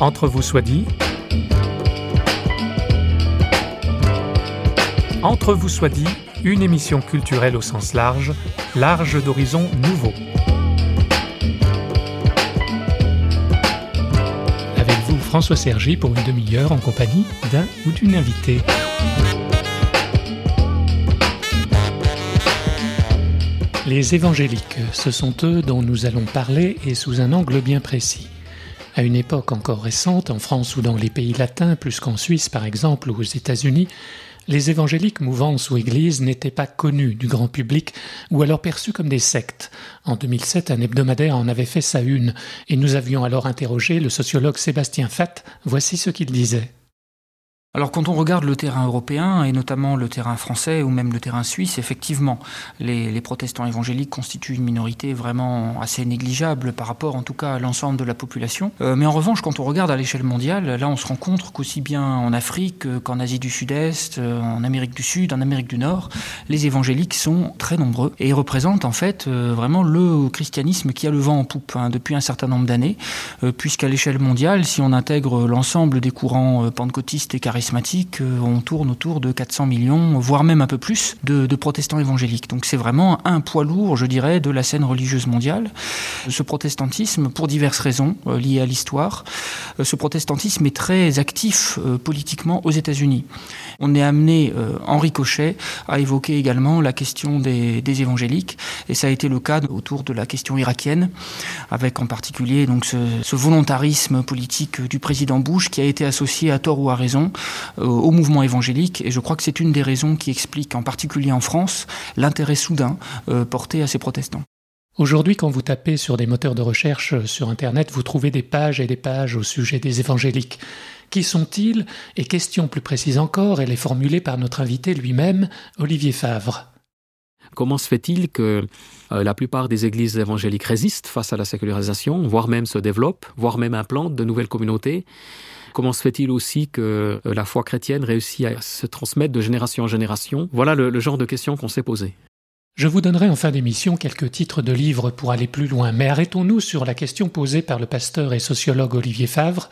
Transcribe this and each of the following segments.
Entre vous soit dit. Entre vous soit dit, une émission culturelle au sens large, large d'horizons nouveaux. Avec vous, François Sergi, pour une demi-heure en compagnie d'un ou d'une invitée. Les évangéliques, ce sont eux dont nous allons parler et sous un angle bien précis. À une époque encore récente, en France ou dans les pays latins, plus qu'en Suisse par exemple ou aux États-Unis, les évangéliques mouvances ou églises n'étaient pas connus du grand public ou alors perçus comme des sectes. En 2007, un hebdomadaire en avait fait sa une et nous avions alors interrogé le sociologue Sébastien Fatt. Voici ce qu'il disait. Alors quand on regarde le terrain européen, et notamment le terrain français ou même le terrain suisse, effectivement, les, protestants évangéliques constituent une minorité vraiment assez négligeable par rapport en tout cas à l'ensemble de la population. Euh, mais en revanche, quand on regarde à l'échelle mondiale, là on se rend compte qu'aussi bien en Afrique qu'en Asie du Sud-Est, euh, en Amérique du Sud, en Amérique du Nord, les évangéliques sont très nombreux et représentent en fait euh, vraiment le christianisme qui a le vent en poupe hein, depuis un certain nombre d'années, puisqu'à l'échelle mondiale, si on intègre l'ensemble des courants pentecôtistes et charismatiques, euh, on tourne autour de 400 millions, voire même un peu plus, de, protestants évangéliques. Donc c'est vraiment un poids lourd, je dirais, de la scène religieuse mondiale. Ce protestantisme, pour diverses raisons euh, liées à l'histoire, euh, ce protestantisme est très actif politiquement aux États-Unis. On est amené, en ricochet, à évoquer également la question des, évangéliques, et ça a été le cas autour de la question irakienne, avec en particulier donc ce, volontarisme politique du président Bush qui a été associé à tort ou à raison au mouvement évangélique. Et je crois que c'est une des raisons qui explique, en particulier en France, l'intérêt soudain euh, porté à ces protestants. Aujourd'hui, quand vous tapez sur des moteurs de recherche euh, sur Internet, vous trouvez des pages et des pages au sujet des évangéliques. Qui sont-ils? Et question plus précise encore, elle est formulée par notre invité lui-même, Olivier Favre. Comment se fait-il que la plupart des églises évangéliques résistent face à la sécularisation, voire même se développent, voire même implantent de nouvelles communautés? Comment se fait-il aussi que euh, la foi chrétienne réussit à se transmettre de génération en génération? Voilà le, genre de questions qu'on s'est posées. Je vous donnerai en fin d'émission quelques titres de livres pour aller plus loin, mais arrêtons-nous sur la question posée par le pasteur et sociologue Olivier Favre,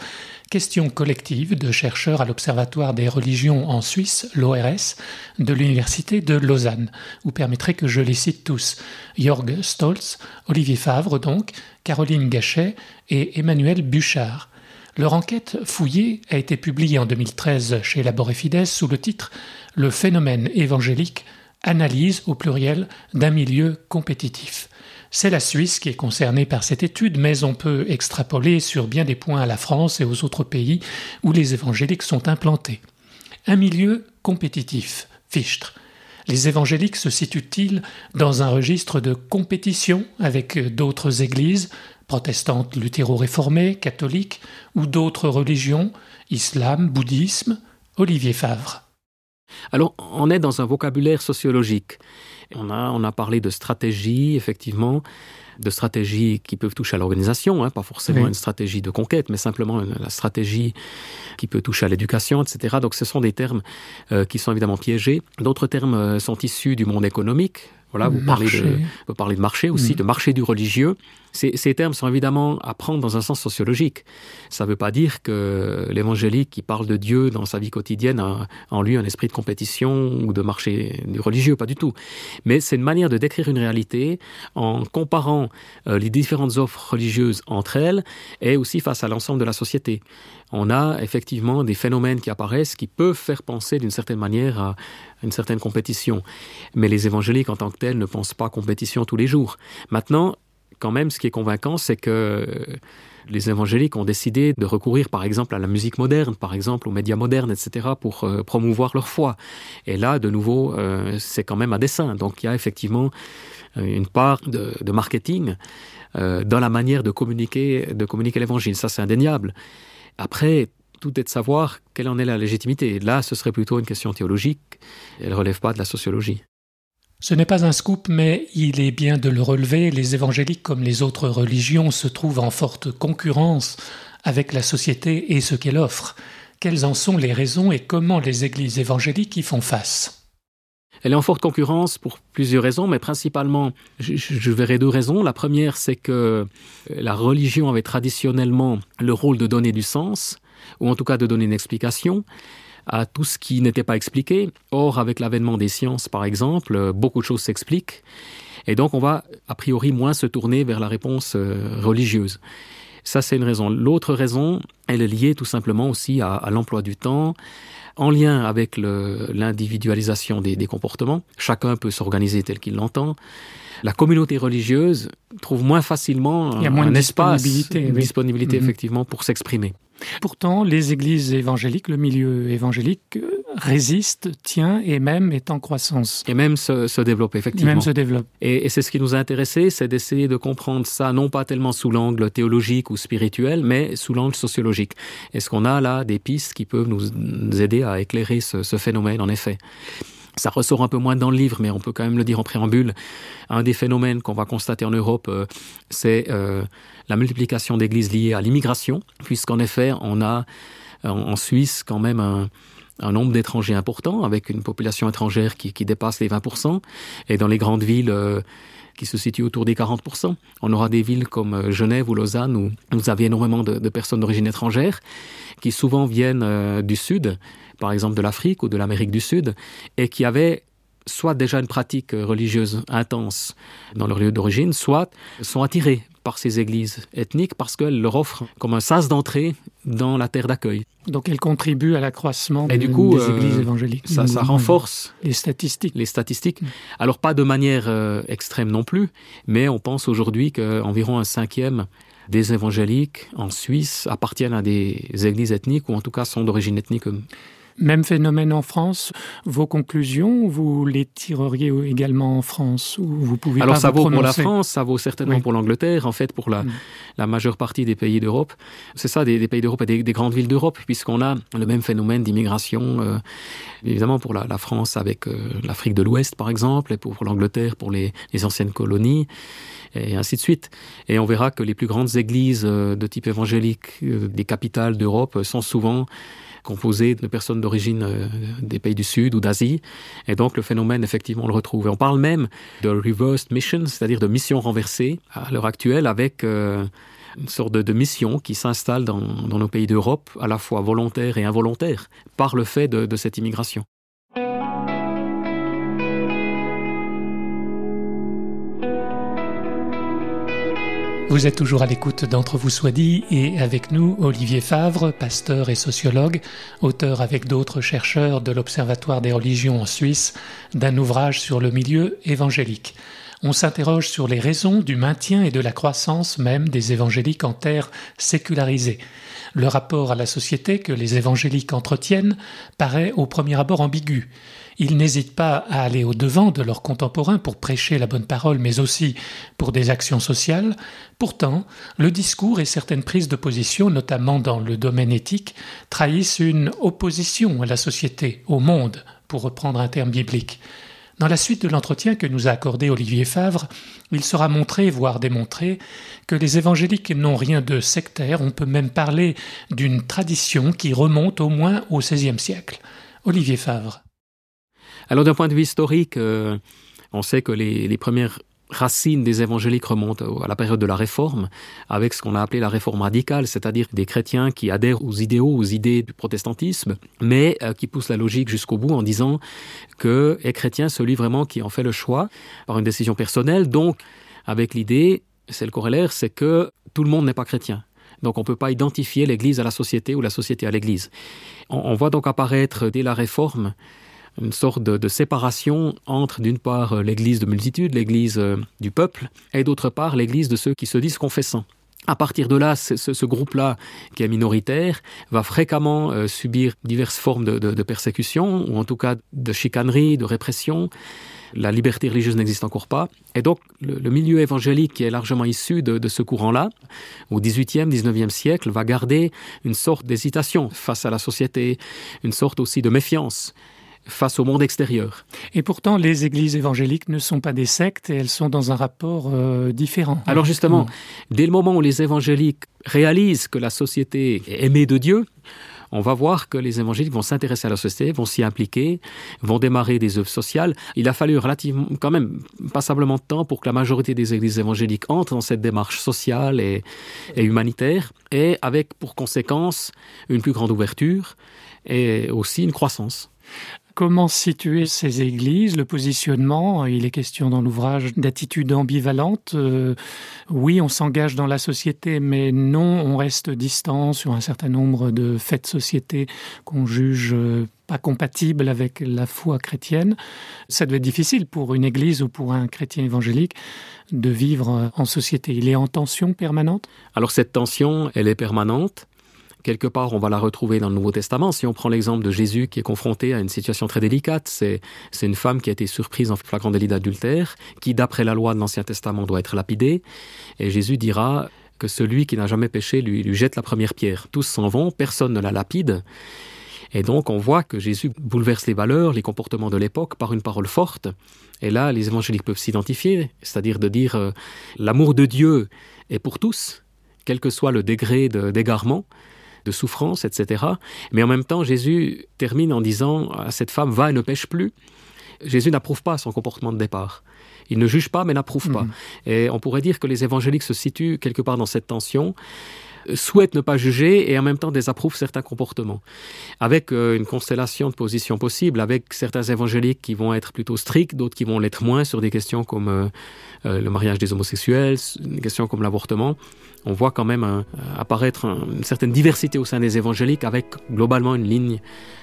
question collective de chercheurs à l'Observatoire des religions en Suisse, l'ORS, de l'Université de Lausanne. Vous permettrez que je les cite tous. Jörg Stolz, Olivier Favre donc, Caroline Gachet et Emmanuel Bouchard. Leur enquête fouillée a été publiée en 2013 chez Labor sous le titre Le phénomène évangélique, analyse au pluriel d'un milieu compétitif. C'est la Suisse qui est concernée par cette étude, mais on peut extrapoler sur bien des points à la France et aux autres pays où les évangéliques sont implantés. Un milieu compétitif, fichtre. Les évangéliques se situent-ils dans un registre de compétition avec d'autres églises, protestantes luthéro-réformées, catholiques ou d'autres religions, islam, bouddhisme, Olivier Favre. Alors, on est dans un vocabulaire sociologique. On a, on a parlé de stratégie, effectivement, de stratégies qui peuvent toucher à l'organisation, hein, pas forcément une stratégie de conquête, mais simplement la stratégie qui peut toucher à l'éducation, etc. Donc ce sont des termes euh, qui sont évidemment piégés. D'autres termes euh, sont issus du monde économique, voilà, vous parlez, de, vous parlez de marché aussi, mm. de marché du religieux. Ces, ces, termes sont évidemment à prendre dans un sens sociologique. Ça ne veut pas dire que l'évangélique qui parle de Dieu dans sa vie quotidienne a en lui un esprit de compétition ou de marché du religieux, pas du tout. Mais c'est une manière de décrire une réalité en comparant euh, les différentes offres religieuses entre elles et aussi face à l'ensemble de la société on a effectivement des phénomènes qui apparaissent qui peuvent faire penser d'une certaine manière à une certaine compétition. Mais les évangéliques en tant que tels ne pensent pas compétition tous les jours. Maintenant, quand même, ce qui est convaincant, c'est que les évangéliques ont décidé de recourir par exemple à la musique moderne, par exemple aux médias modernes, etc., pour euh, promouvoir leur foi. Et là, de nouveau, euh, c'est quand même à dessein. Donc il y a effectivement euh, une part de, marketing dans la manière de communiquer, de communiquer l'évangile. Ça, c'est indéniable. Après, tout est de savoir quelle en est la légitimité. Là, ce serait plutôt une question théologique. Elle ne relève pas de la sociologie. Ce n'est pas un scoop, mais il est bien de le relever. Les évangéliques, comme les autres religions, se trouvent en forte concurrence avec la société et ce qu'elle offre. Quelles en sont les raisons et comment les églises évangéliques y font face? Elle est en forte concurrence pour plusieurs raisons, mais principalement, je, je verrai deux raisons. La première, c'est que la religion avait traditionnellement le rôle de donner du sens, ou en tout cas de donner une explication à tout ce qui n'était pas expliqué. Or, avec l'avènement des sciences, par exemple, beaucoup de choses s'expliquent. Et donc, on va a priori moins se tourner vers la réponse euh, religieuse. Ça, c'est une raison. L'autre raison, elle est liée tout simplement aussi à l'emploi du temps, en lien avec l'individualisation des, des comportements. Chacun peut s'organiser tel qu'il l'entend. La communauté religieuse trouve moins facilement Il y a moins un de espace, disponibilité, une oui. disponibilité Mhm. effectivement pour s'exprimer. Pourtant, les églises évangéliques, le milieu évangélique euh, résiste, tient et même est en croissance. Et même se, se développer, effectivement. Même se développe. Et, et c'est ce qui nous a intéressé, c'est d'essayer de comprendre ça, non pas tellement sous l'angle théologique ou spirituel, mais sous l'angle sociologique. Est-ce qu'on a là des pistes qui peuvent nous, nous aider à éclairer ce, ce phénomène, en effet? Ça ressort un peu moins dans le livre, mais on peut quand même le dire en préambule. Un des phénomènes qu'on va constater en Europe, euh, c'est euh, la multiplication d'églises liées à l'immigration, puisqu'en effet, on a en Suisse quand même un, un nombre d'étrangers important, avec une population étrangère qui, dépasse les 20%, et dans les grandes villes euh, qui se situent autour des 40%. On aura des villes comme euh, Genève ou Lausanne où vous avez énormément de, personnes d'origine étrangère qui souvent viennent euh, du Sud, par exemple de l'Afrique ou de l'Amérique du Sud, et qui avaient soit déjà une pratique religieuse intense dans leur lieu d'origine, soit sont attirés par ces églises ethniques parce qu'elles leur offrent comme un sas d'entrée dans la terre d'accueil. Donc elle contribue à l'accroissement de- du coup, des euh, églises évangéliques. Ça, ça renforce les statistiques. les statistiques. Alors pas de manière euh, extrême non plus, mais on pense aujourd'hui qu'environ un cinquième des évangéliques en Suisse appartiennent à des églises ethniques ou en tout cas sont d'origine ethnique. Même phénomène en France. Vos conclusions, vous les tireriez également en France ou vous pouvez Alors pas ça vous vaut pour la France, ça vaut certainement Oui. pour l'Angleterre, en fait pour la, Mm. la majeure partie des pays d'Europe. C'est ça, des, des pays d'Europe et des, des grandes villes d'Europe, puisqu'on a le même phénomène d'immigration, euh, évidemment pour la, la France avec euh, l'Afrique de l'Ouest par exemple, et pour, pour l'Angleterre pour les, les anciennes colonies, et ainsi de suite. Et on verra que les plus grandes églises euh, de type évangélique des capitales d'Europe sont souvent composées de personnes d'origine euh, des pays du Sud ou d'Asie. Et donc le phénomène, effectivement, on le retrouve. Et on parle même de reversed mission, c'est-à-dire de mission renversée à l'heure actuelle avec euh, une sorte de, mission qui s'installe dans, nos pays d'Europe, à la fois volontaire et involontaire, par le fait de cette immigration. Vous êtes toujours à l'écoute d'Entre vous soit dit et avec nous Olivier Favre, pasteur et sociologue, auteur avec d'autres chercheurs de l'Observatoire des religions en Suisse d'un ouvrage sur le milieu évangélique. On s'interroge sur les raisons du maintien et de la croissance même des évangéliques en terre sécularisée. Le rapport à la société que les évangéliques entretiennent paraît au premier abord ambigu. Ils n'hésitent pas à aller au-devant de leurs contemporains pour prêcher la bonne parole, mais aussi pour des actions sociales. Pourtant, le discours et certaines prises de position, notamment dans le domaine éthique, trahissent une opposition à la société, au monde, pour reprendre un terme biblique. Dans la suite de l'entretien que nous a accordé Olivier Favre, il sera montré, voire démontré, que les évangéliques n'ont rien de sectaire, on peut même parler d'une tradition qui remonte au moins au XVIe siècle. Olivier Favre. Alors d'un point de vue historique, euh, on sait que les, les premières racines des évangéliques remontent à la période de la Réforme, avec ce qu'on a appelé la Réforme radicale, c'est-à-dire des chrétiens qui adhèrent aux idéaux, aux idées du protestantisme, mais euh, qui poussent la logique jusqu'au bout en disant que est chrétien celui vraiment qui en fait le choix par une décision personnelle, donc avec l'idée, c'est le corollaire, c'est que tout le monde n'est pas chrétien. Donc on ne peut pas identifier l'Église à la société ou la société à l'Église. On, on voit donc apparaître dès la Réforme une sorte de, séparation entre, d'une part, l'Église de multitude, l'Église euh, du peuple, et d'autre part, l'Église de ceux qui se disent confessants. À partir de là, ce, groupe-là, qui est minoritaire, va fréquemment euh, subir diverses formes de, de, persécution, ou en tout cas de chicanerie, de répression. La liberté religieuse n'existe encore pas. Et donc, le, le, milieu évangélique, qui est largement issu de, de ce courant-là, au XVIIIe, XIXe siècle, va garder une sorte d'hésitation face à la société, une sorte aussi de méfiance face au monde extérieur. Et pourtant, les églises évangéliques ne sont pas des sectes et elles sont dans un rapport euh, différent. Alors justement, mmh. dès le moment où les évangéliques réalisent que la société est aimée de Dieu, on va voir que les évangéliques vont s'intéresser à la société, vont s'y impliquer, vont démarrer des œuvres sociales. Il a fallu relativement, quand même, passablement de temps pour que la majorité des églises évangéliques entrent dans cette démarche sociale et, et humanitaire, et avec pour conséquence une plus grande ouverture et aussi une croissance. Comment situer ces églises, le positionnement? Il est question dans l'ouvrage d'attitude ambivalente. Euh, oui, on s'engage dans la société, mais non, on reste distant sur un certain nombre de faits de société qu'on juge euh, pas compatibles avec la foi chrétienne. Ça devait être difficile pour une église ou pour un chrétien évangélique de vivre en société. Il est en tension permanente? Alors cette tension, elle est permanente quelque part, on va la retrouver dans le Nouveau Testament. Si on prend l'exemple de Jésus qui est confronté à une situation très délicate, c'est une femme qui a été surprise en flagrant délit d'adultère, qui, d'après la loi de l'Ancien Testament, doit être lapidée. Et Jésus dira que celui qui n'a jamais péché lui, jette la première pierre. Tous s'en vont, personne ne la lapide. Et donc on voit que Jésus bouleverse les valeurs, les comportements de l'époque par une parole forte. Et là, les évangéliques peuvent s'identifier, c'est-à-dire de dire euh, l'amour de Dieu est pour tous, quel que soit le degré d'égarement souffrance, etc. Mais en même temps, Jésus termine en disant à cette femme, va et ne pêche plus. Jésus n'approuve pas son comportement de départ. Il ne juge pas, mais n'approuve pas. Mhm. Et on pourrait dire que les évangéliques se situent quelque part dans cette tension souhaitent ne pas juger et en même temps désapprouvent certains comportements. Avec euh, une constellation de positions possibles, avec certains évangéliques qui vont être plutôt stricts, d'autres qui vont l'être moins sur des questions comme euh, euh, le mariage des homosexuels, des questions comme l'avortement. On voit quand même apparaître une certaine diversité au sein des évangéliques avec globalement une ligne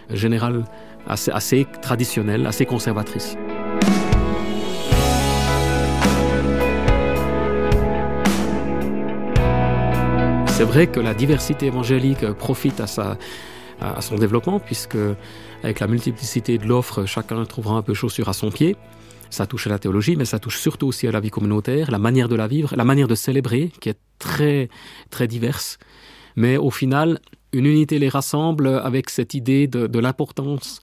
générale assez traditionnelle, assez conservatrice. C'est vrai que la diversité évangélique profite à, son développement, puisque avec la multiplicité de l'offre, chacun trouvera un peu chaussure à son pied. Ça touche à la théologie, mais ça touche surtout aussi à la vie communautaire, la manière de la vivre, la manière de célébrer, qui est très, très diverse. Mais au final, une unité les rassemble avec cette idée de l'importance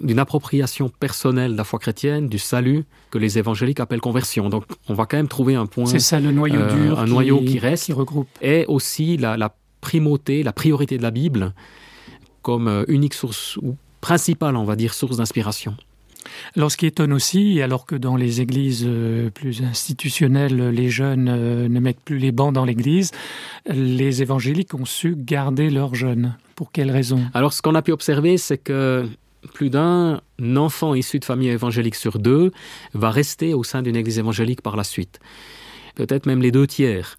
d'une appropriation personnelle de la foi chrétienne, du salut, que les évangéliques appellent conversion. Donc on va quand même trouver un point. C'est ça le noyau euh, dur. Un noyau qui reste. Qui regroupe. Et aussi la, la primauté, la priorité de la Bible comme euh, unique source ou principale, on va dire, source d'inspiration. Alors ce qui étonne aussi, alors que dans les églises euh, plus institutionnelles, les jeunes ne mettent plus les bancs dans l'église, les évangéliques ont su garder leurs jeunes. Pour quelles raisons Alors ce qu'on a pu observer, c'est que plus d'un enfant issu de famille évangélique sur deux va rester au sein d'une église évangélique par la suite. Peut-être même les deux tiers.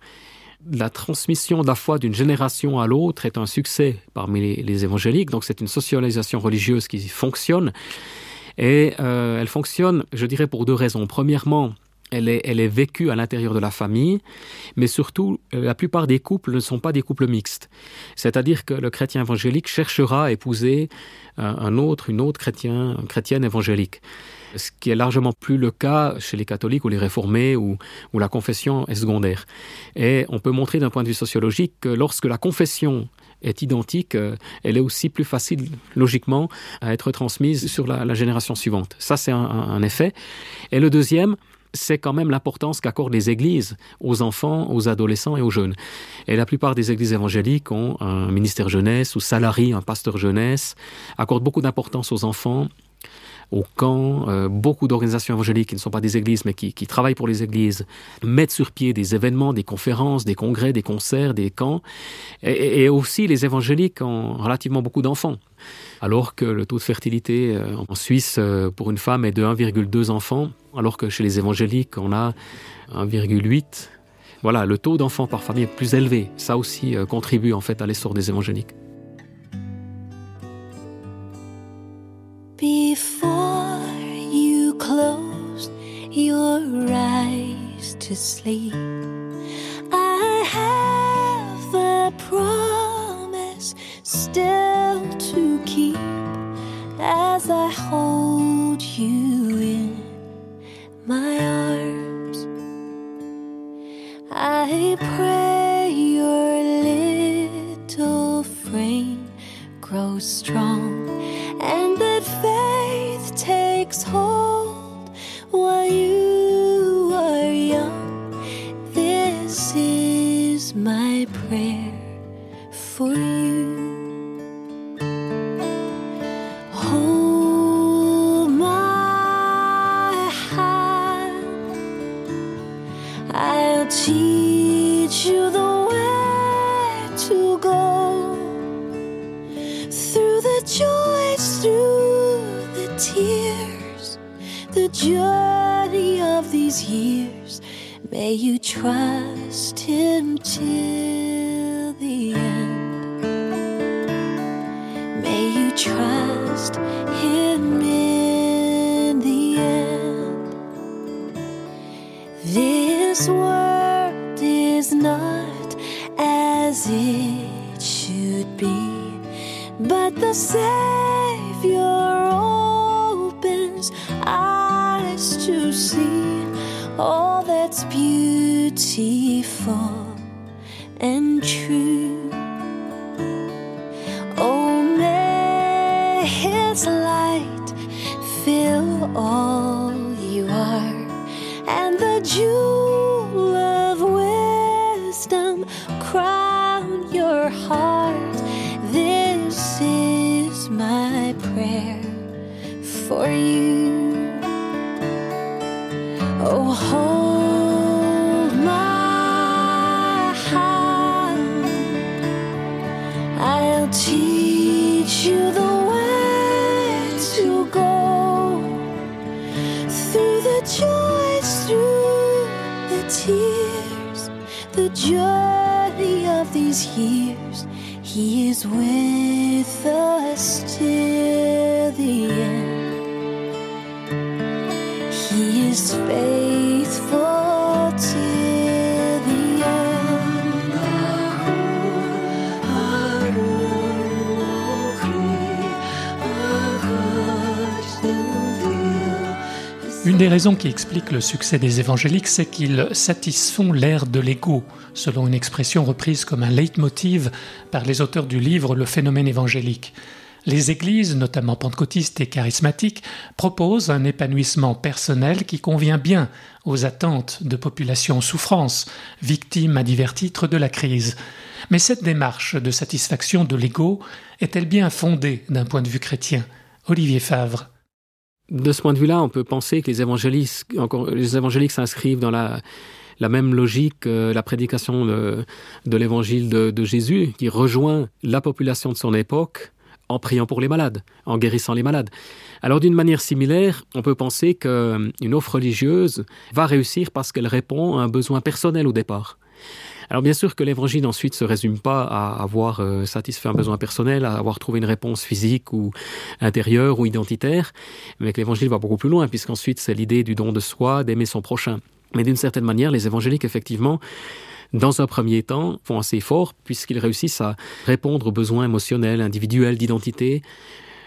La transmission de la foi d'une génération à l'autre est un succès parmi les, évangéliques, donc c'est une socialisation religieuse qui fonctionne. Et euh, elle fonctionne, je dirais, pour deux raisons. Premièrement, elle est, vécue à l'intérieur de la famille, mais surtout, la plupart des couples ne sont pas des couples mixtes. C'est-à-dire que le chrétien évangélique cherchera à épouser un autre, une autre chrétien, chrétienne évangélique. Ce qui est largement plus le cas chez les catholiques ou les réformés où, où la confession est secondaire. Et on peut montrer d'un point de vue sociologique que lorsque la confession est identique, euh, elle est aussi plus facile, logiquement, à être transmise sur la, génération suivante. Ça, c'est un effet. Et le deuxième, c'est quand même l'importance qu'accordent les églises aux enfants, aux adolescents et aux jeunes. Et la plupart des églises évangéliques ont un ministère jeunesse ou salarié un pasteur jeunesse, accordent beaucoup d'importance aux enfants au camp, euh, beaucoup d'organisations évangéliques qui ne sont pas des églises mais qui, travaillent pour les églises mettent sur pied des événements, des conférences, des congrès, des concerts, des camps. Et, et aussi les évangéliques ont relativement beaucoup d'enfants. Alors que le taux de fertilité euh, en Suisse euh, pour une femme est de 1,2 enfants alors que chez les évangéliques on a 1,8 voilà le taux d'enfants par famille est plus élevé. Ça aussi contribue en fait à l'essor des évangéliques to sleep you the way to go through the joys, through the tears, the journey of these years. May you trust Him till the end. May you trust Him in the end. This world the Savior opens eyes to see all that's beautiful and true. Oh, may His light fill all you are, and the jewel for you. Oh, hold my hand. I'll teach you the way to go through the joys, through the tears, the journey of these years. He is with us till Une des raisons qui explique le succès des évangéliques, c'est qu'ils satisfont l'ère de l'ego, selon une expression reprise comme un leitmotiv par les auteurs du livre Le phénomène évangélique. Les églises, notamment pentecôtistes et charismatiques, proposent un épanouissement personnel qui convient bien aux attentes de populations en souffrance, victimes à divers titres de la crise. Mais cette démarche de satisfaction de l'ego est-elle bien fondée d'un point de vue chrétien? Olivier Favre. De ce point de vue-là, on peut penser que les évangéliques, s'inscrivent dans la, même logique que la prédication de, de l'évangile de, de Jésus, qui rejoint la population de son époque en priant pour les malades, en guérissant les malades. Alors d'une manière similaire, on peut penser qu'une offre religieuse va réussir parce qu'elle répond à un besoin personnel au départ. Alors bien sûr que l'évangile ensuite se résume pas à avoir euh, satisfait un besoin personnel, à avoir trouvé une réponse physique ou intérieure ou identitaire, mais que l'évangile va beaucoup plus loin puisqu'ensuite c'est l'idée du don de soi, d'aimer son prochain. Mais d'une certaine manière, les évangéliques effectivement dans un premier temps, font assez fort puisqu'ils réussissent à répondre aux besoins émotionnels, individuels, d'identité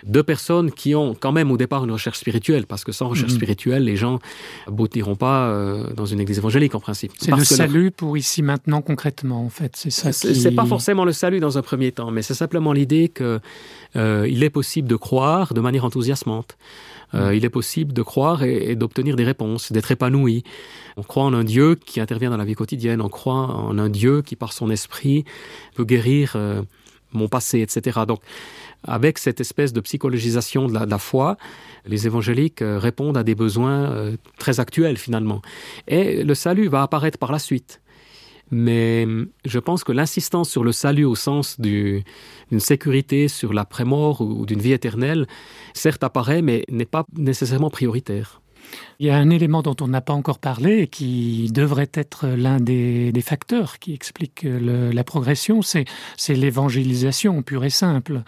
de personnes qui ont quand même au départ une recherche spirituelle, parce que sans recherche mmh. spirituelle, les gens bottiront pas euh, dans une église évangélique en principe. C'est le salut leur... pour ici maintenant concrètement, en fait. C'est ça. C'est pas forcément le salut dans un premier temps, mais c'est simplement l'idée que euh, il est possible de croire de manière enthousiasmante. Euh, il est possible de croire et, et d'obtenir des réponses, d'être épanoui. On croit en un Dieu qui intervient dans la vie quotidienne, on croit en un Dieu qui, par son esprit, peut guérir euh, mon passé, etc. Donc, avec cette espèce de psychologisation de la, foi, les évangéliques euh, répondent à des besoins euh, très actuels finalement. Et le salut va apparaître par la suite. Mais je pense que l'insistance sur le salut au sens d'une sécurité sur l'après-mort ou d'une vie éternelle, certes apparaît, mais n'est pas nécessairement prioritaire. Il y a un élément dont on n'a pas encore parlé et qui devrait être l'un des, facteurs qui explique la progression, c'est l'évangélisation pure et simple.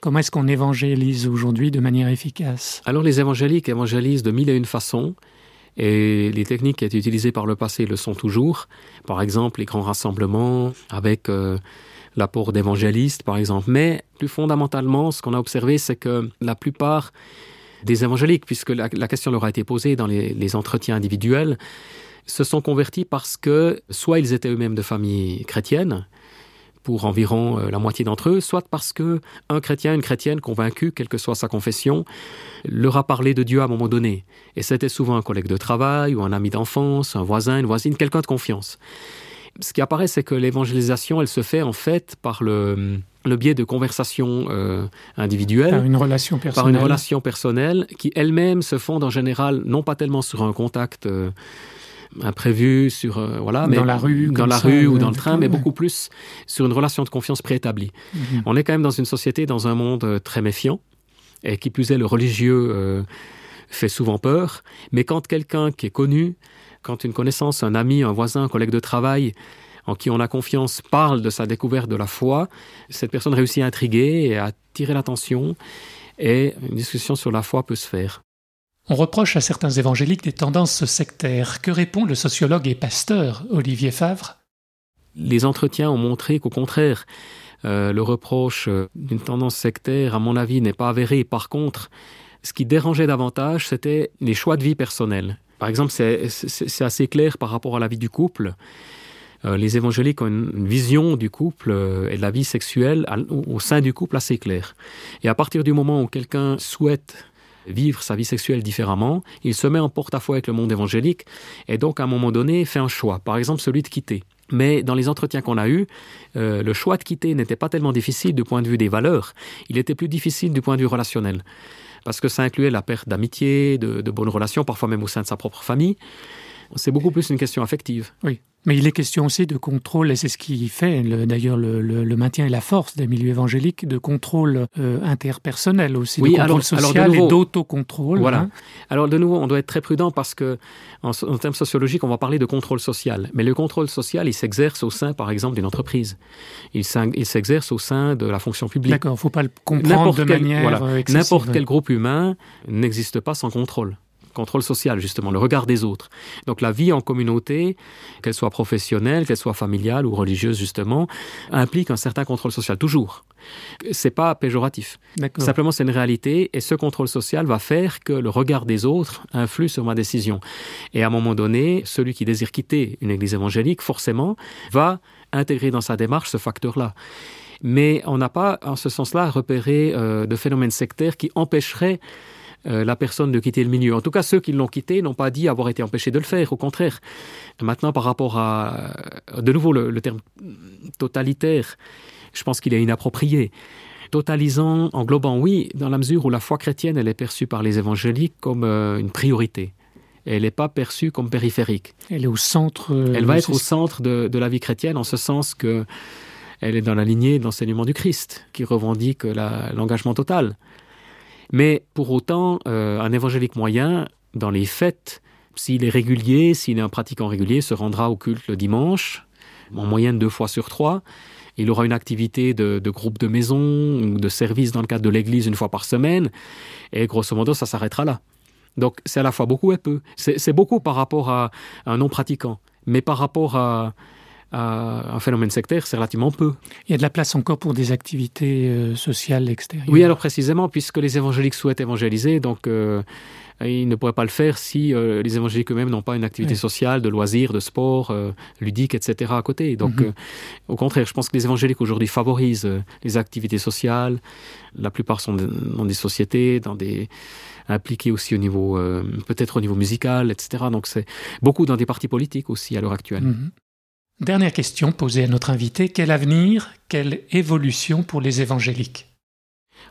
Comment est-ce qu'on évangélise aujourd'hui de manière efficace? Alors les évangéliques évangélisent de mille et une façons. Et les techniques qui étaient utilisées par le passé le sont toujours. Par exemple, les grands rassemblements avec euh, l'apport d'évangélistes, par exemple. Mais plus fondamentalement, ce qu'on a observé, c'est que la plupart des évangéliques, puisque la, question leur a été posée dans les, entretiens individuels, se sont convertis parce que soit ils étaient eux-mêmes de familles chrétiennes, pour environ euh, la moitié d'entre eux, soit parce que un chrétien, une chrétienne convaincue, quelle que soit sa confession, leur a parlé de Dieu à un moment donné. Et c'était souvent un collègue de travail ou un ami d'enfance, un voisin, une voisine, quelqu'un de confiance. Ce qui apparaît, c'est que l'évangélisation, elle se fait en fait par le, le biais de conversations euh, individuelles, par une relation personnelle, par une relation personnelle qui elles-mêmes se fondent en général non pas tellement sur un contact euh, imprévu sur euh, voilà, mais Dans la rue, dans la ça, rue ou euh, dans le train, mais ouais. beaucoup plus sur une relation de confiance préétablie. Mhm. On est quand même dans une société, dans un monde euh, très méfiant, et qui plus est, le religieux euh, fait souvent peur. Mais quand quelqu'un qui est connu, quand une connaissance, un ami, un voisin, un collègue de travail, en qui on a confiance, parle de sa découverte de la foi, cette personne réussit à intriguer et à attirer l'attention, et une discussion sur la foi peut se faire. On reproche à certains évangéliques des tendances sectaires. Que répond le sociologue et pasteur Olivier Favre? Les entretiens ont montré qu'au contraire, euh, le reproche d'une tendance sectaire, à mon avis, n'est pas avéré. Par contre, ce qui dérangeait davantage, c'était les choix de vie personnels. Par exemple, c'est assez clair par rapport à la vie du couple. Euh, les évangéliques ont une, vision du couple euh, et de la vie sexuelle au, sein du couple assez claire. Et à partir du moment où quelqu'un souhaite vivre sa vie sexuelle différemment, il se met en porte-à-faux avec le monde évangélique et donc à un moment donné fait un choix, par exemple celui de quitter. Mais dans les entretiens qu'on a eus, euh, le choix de quitter n'était pas tellement difficile du point de vue des valeurs, il était plus difficile du point de vue relationnel. Parce que ça incluait la perte d'amitié, de bonnes relations, parfois même au sein de sa propre famille. C'est beaucoup plus une question affective. Mais il est question aussi de contrôle, et c'est ce qui fait le- d'ailleurs le, le- le maintien et la force des milieux évangéliques, de contrôle euh, interpersonnel aussi, Oui, de contrôle alors- alors de social nouveau- et d'autocontrôle. Voilà. hein. Alors de nouveau, on doit être très prudent parce que en, termes sociologiques, on va parler de contrôle social. Mais le contrôle social, il s'exerce au sein, par exemple, d'une entreprise. Il s'exerce au sein de la fonction publique. D'accord, il ne faut pas le comprendre N'importe de quel- manière voilà. N'importe quel groupe humain n'existe pas sans contrôle. Contrôle social, justement, le regard des autres. Donc la vie en communauté, qu'elle soit professionnelle, qu'elle soit familiale ou religieuse, justement, implique un certain contrôle social, toujours. C'est pas péjoratif. Simplement, c'est une réalité et ce contrôle social va faire que le regard des autres influe sur ma décision. Et à un moment donné, celui qui désire quitter une église évangélique, forcément, va intégrer dans sa démarche ce facteur-là. Mais on n'a pas, en ce sens-là, repéré euh, de phénomènes sectaires qui empêcheraient euh, la personne de quitter le milieu. En tout cas, ceux qui l'ont quitté n'ont pas dit avoir été empêchés de le faire, au contraire. Maintenant, par rapport à, de nouveau, le, le terme totalitaire, je pense qu'il est inapproprié totalisant, englobant, oui, dans la mesure où la foi chrétienne, elle est perçue par les évangéliques comme euh, une priorité. Elle n'est pas perçue comme périphérique. Elle est au centre. euh, Elle va être au ce- centre de, de la vie chrétienne en ce sens que elle est dans la lignée de l'enseignement du Christ, qui revendique l'engagement total. Mais pour autant, euh, un évangélique moyen, dans les fêtes, s'il est régulier, s'il est un pratiquant régulier, se rendra au culte le dimanche, en moyenne deux fois sur trois. Il aura une activité de, de groupe de maison ou de service dans le cadre de l'église une fois par semaine. Et grosso modo, ça s'arrêtera là. Donc c'est à la fois beaucoup et peu. C'est beaucoup par rapport à un non-pratiquant. Mais par rapport à, à un phénomène sectaire, c'est relativement peu. Il y a de la place encore pour des activités euh, sociales extérieures. Oui, alors précisément, puisque les évangéliques souhaitent évangéliser, donc euh, ils ne pourraient pas le faire si euh, les évangéliques eux-mêmes n'ont pas une activité sociale, de loisirs, de sport, ludique, etc. à côté. Donc, Mhm. au contraire, je pense que les évangéliques aujourd'hui favorisent les activités sociales. La plupart sont dans des sociétés, dans des impliqués aussi au niveau, euh, peut-être au niveau musical, etc. Donc, c'est beaucoup dans des partis politiques aussi à l'heure actuelle. Mhm. Dernière question posée à notre invité. Quel avenir, quelle évolution pour les évangéliques?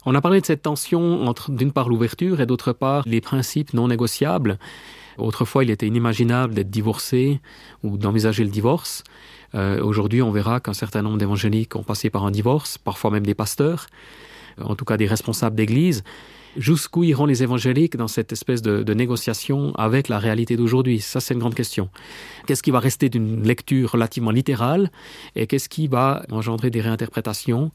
On a parlé de cette tension entre, d'une part, l'ouverture et d'autre part, les principes non négociables. Autrefois, il était inimaginable d'être divorcé ou d'envisager le divorce. Euh, aujourd'hui, on verra qu'un certain nombre d'évangéliques ont passé par un divorce, parfois même des pasteurs, en tout cas des responsables d'église. Jusqu'où iront les évangéliques dans cette espèce de, négociation avec la réalité d'aujourd'hui? Ça, c'est une grande question. Qu'est-ce qui va rester d'une lecture relativement littérale et qu'est-ce qui va engendrer des réinterprétations?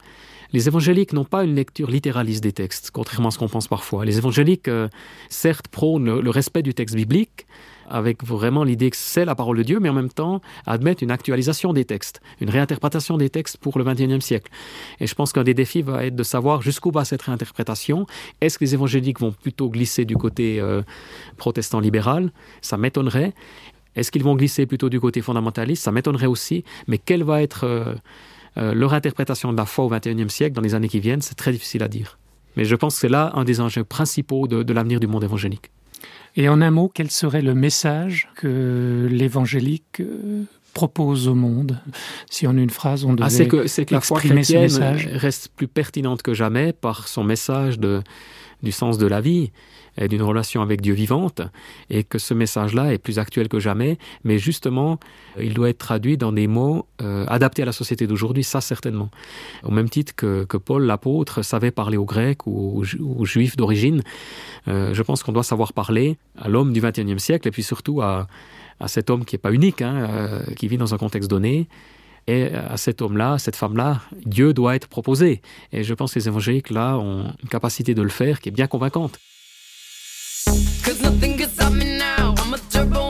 Les évangéliques n'ont pas une lecture littéraliste des textes, contrairement à ce qu'on pense parfois. Les évangéliques, euh, certes, prônent le respect du texte biblique, avec vraiment l'idée que c'est la parole de Dieu, mais en même temps admettent une actualisation des textes, une réinterprétation des textes pour le XXIe siècle. Et je pense qu'un des défis va être de savoir jusqu'où va cette réinterprétation. Est-ce que les évangéliques vont plutôt glisser du côté euh, protestant libéral? Ça m'étonnerait. Est-ce qu'ils vont glisser plutôt du côté fondamentaliste? Ça m'étonnerait aussi. Mais quelle va être euh, euh, leur interprétation de la foi au XXIe siècle dans les années qui viennent? C'est très difficile à dire. Mais je pense que c'est là un des enjeux principaux de l'avenir du monde évangélique. Et en un mot, quel serait le message que l'évangélique euh, propose au monde Si en une phrase, on devait... Ah, c'est que, c'est que la foi exprimer ce chrétienne message? reste plus pertinente que jamais par son message de, du sens de la vie d'une relation avec Dieu vivante, et que ce message-là est plus actuel que jamais, mais justement, il doit être traduit dans des mots euh, adaptés à la société d'aujourd'hui, ça certainement. Au même titre que, que Paul l'apôtre savait parler aux Grecs ou aux, Ju- aux Juifs d'origine, euh, je pense qu'on doit savoir parler à l'homme du XXIe siècle, et puis surtout à, à cet homme qui n'est pas unique, hein, euh, qui vit dans un contexte donné, et à cet homme-là, cette femme-là, Dieu doit être proposé. Et je pense que les évangéliques, là, ont une capacité de le faire qui est bien convaincante. Nothing can stop me now. I'm a turbo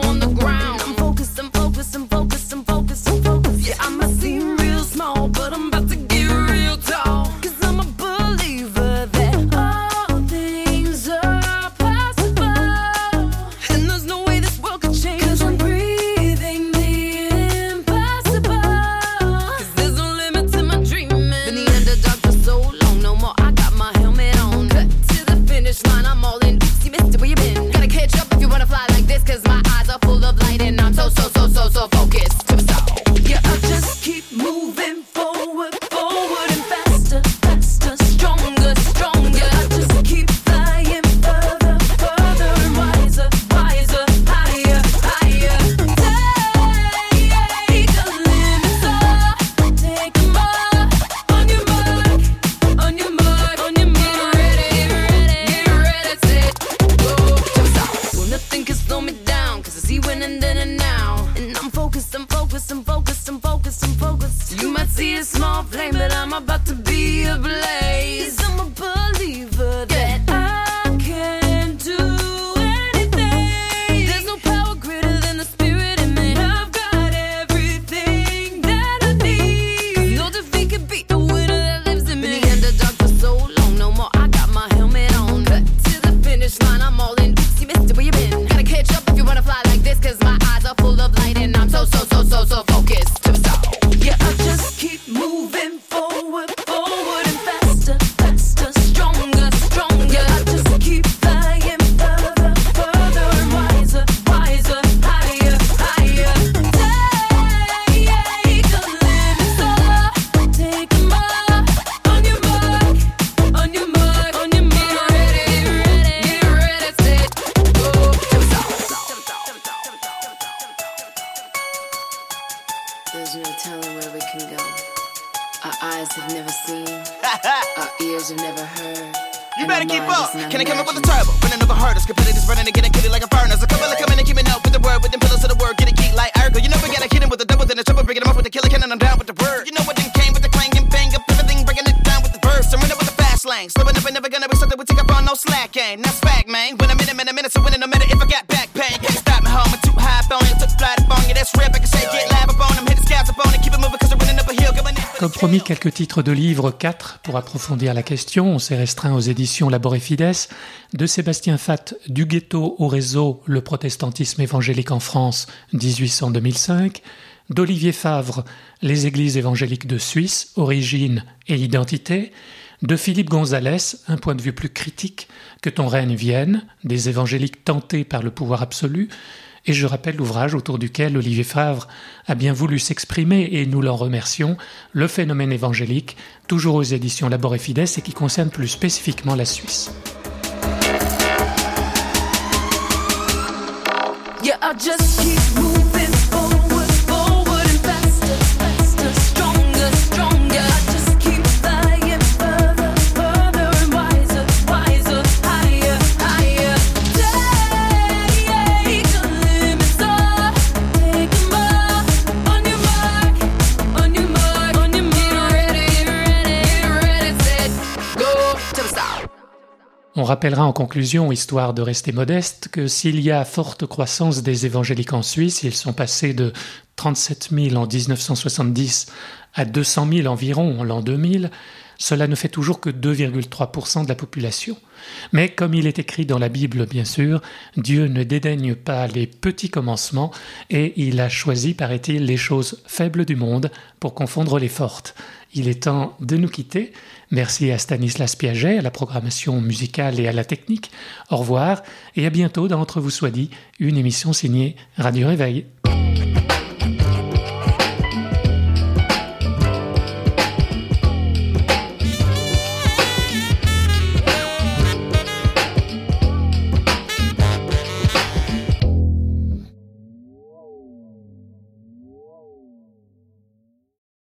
promis, quelques titres de livres, quatre, pour approfondir la question. On s'est restreint aux éditions Labor et Fides. De Sébastien Fatt, Du ghetto au réseau, le protestantisme évangélique en France, 1800-2005. D'Olivier Favre, Les églises évangéliques de Suisse, origine et identité. De Philippe Gonzalez, un point de vue plus critique, Que ton règne vienne, des évangéliques tentés par le pouvoir absolu. Et je rappelle l'ouvrage autour duquel Olivier Favre a bien voulu s'exprimer, et nous l'en remercions, Le phénomène évangélique, toujours aux éditions Labor et Fides, et qui concerne plus spécifiquement la Suisse. On rappellera en conclusion, histoire de rester modeste, que s'il y a forte croissance des évangéliques en Suisse, ils sont passés de 37 000 en 1970 à 200 000 environ en l'an 2000, cela ne fait toujours que 2,3% de la population. Mais comme il est écrit dans la Bible, bien sûr, Dieu ne dédaigne pas les petits commencements et il a choisi, paraît-il, les choses faibles du monde pour confondre les fortes. Il est temps de nous quitter. Merci à Stanislas Piaget, à la programmation musicale et à la technique. Au revoir et à bientôt dans Entre vous soit dit, une émission signée Radio Réveil.